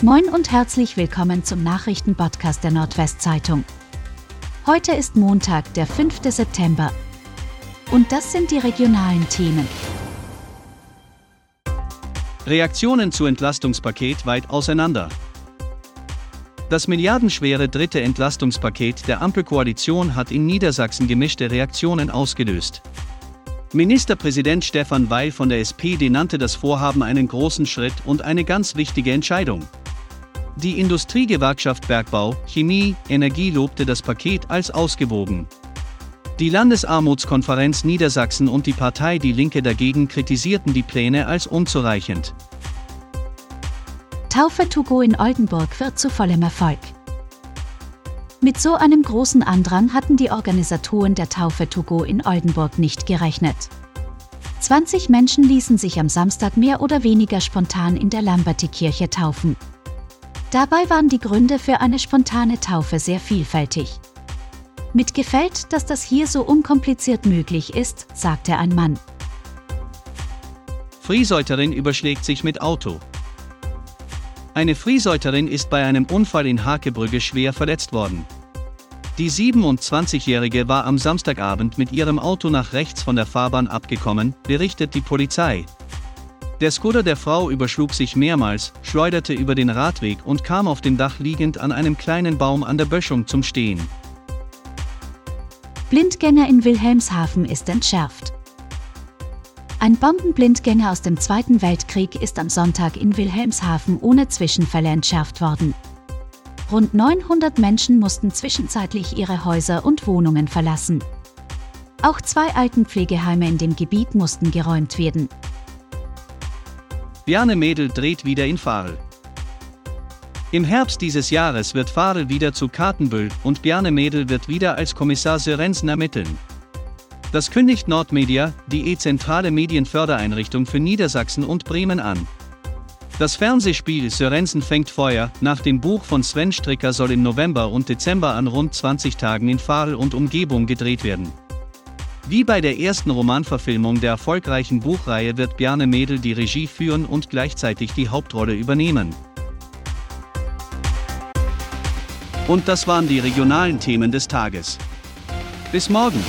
Moin und herzlich willkommen zum Nachrichtenpodcast der Nordwestzeitung. Heute ist Montag, der 5. September. Und das sind die regionalen Themen. Reaktionen zu Entlastungspaket weit auseinander. Das milliardenschwere dritte Entlastungspaket der Ampelkoalition hat in Niedersachsen gemischte Reaktionen ausgelöst. Ministerpräsident Stefan Weil von der SPD nannte das Vorhaben einen großen Schritt und eine ganz wichtige Entscheidung. Die Industriegewerkschaft Bergbau, Chemie, Energie lobte das Paket als ausgewogen. Die Landesarmutskonferenz Niedersachsen und die Partei Die Linke dagegen kritisierten die Pläne als unzureichend. Taufe to go in Oldenburg wird zu vollem Erfolg. Mit so einem großen Andrang hatten die Organisatoren der Taufe to go in Oldenburg nicht gerechnet. 20 Menschen ließen sich am Samstag mehr oder weniger spontan in der Lamberti-Kirche taufen. Dabei waren die Gründe für eine spontane Taufe sehr vielfältig. Mit gefällt, dass das hier so unkompliziert möglich ist, sagte ein Mann. Friesäuterin überschlägt sich mit Auto. Eine Friesäuterin ist bei einem Unfall in Hakebrügge schwer verletzt worden. Die 27-Jährige war am Samstagabend mit ihrem Auto nach rechts von der Fahrbahn abgekommen, berichtet die Polizei. Der Skoda der Frau überschlug sich mehrmals, schleuderte über den Radweg und kam auf dem Dach liegend an einem kleinen Baum an der Böschung zum Stehen. Blindgänger in Wilhelmshaven ist entschärft. Ein Bombenblindgänger aus dem Zweiten Weltkrieg ist am Sonntag in Wilhelmshaven ohne Zwischenfälle entschärft worden. Rund 900 Menschen mussten zwischenzeitlich ihre Häuser und Wohnungen verlassen. Auch zwei Altenpflegeheime in dem Gebiet mussten geräumt werden. Bjarne Mädel dreht wieder in Farel. Im Herbst dieses Jahres wird Farel wieder zu Kartenbüll und Bjarne Mädel wird wieder als Kommissar Sörensen ermitteln. Das kündigt Nordmedia, die e-zentrale Medienfördereinrichtung für Niedersachsen und Bremen an. Das Fernsehspiel Sörensen fängt Feuer nach dem Buch von Sven Stricker soll im November und Dezember an rund 20 Tagen in Farel und Umgebung gedreht werden. Wie bei der ersten Romanverfilmung der erfolgreichen Buchreihe wird Bjarne Mädel die Regie führen und gleichzeitig die Hauptrolle übernehmen. Und das waren die regionalen Themen des Tages. Bis morgen!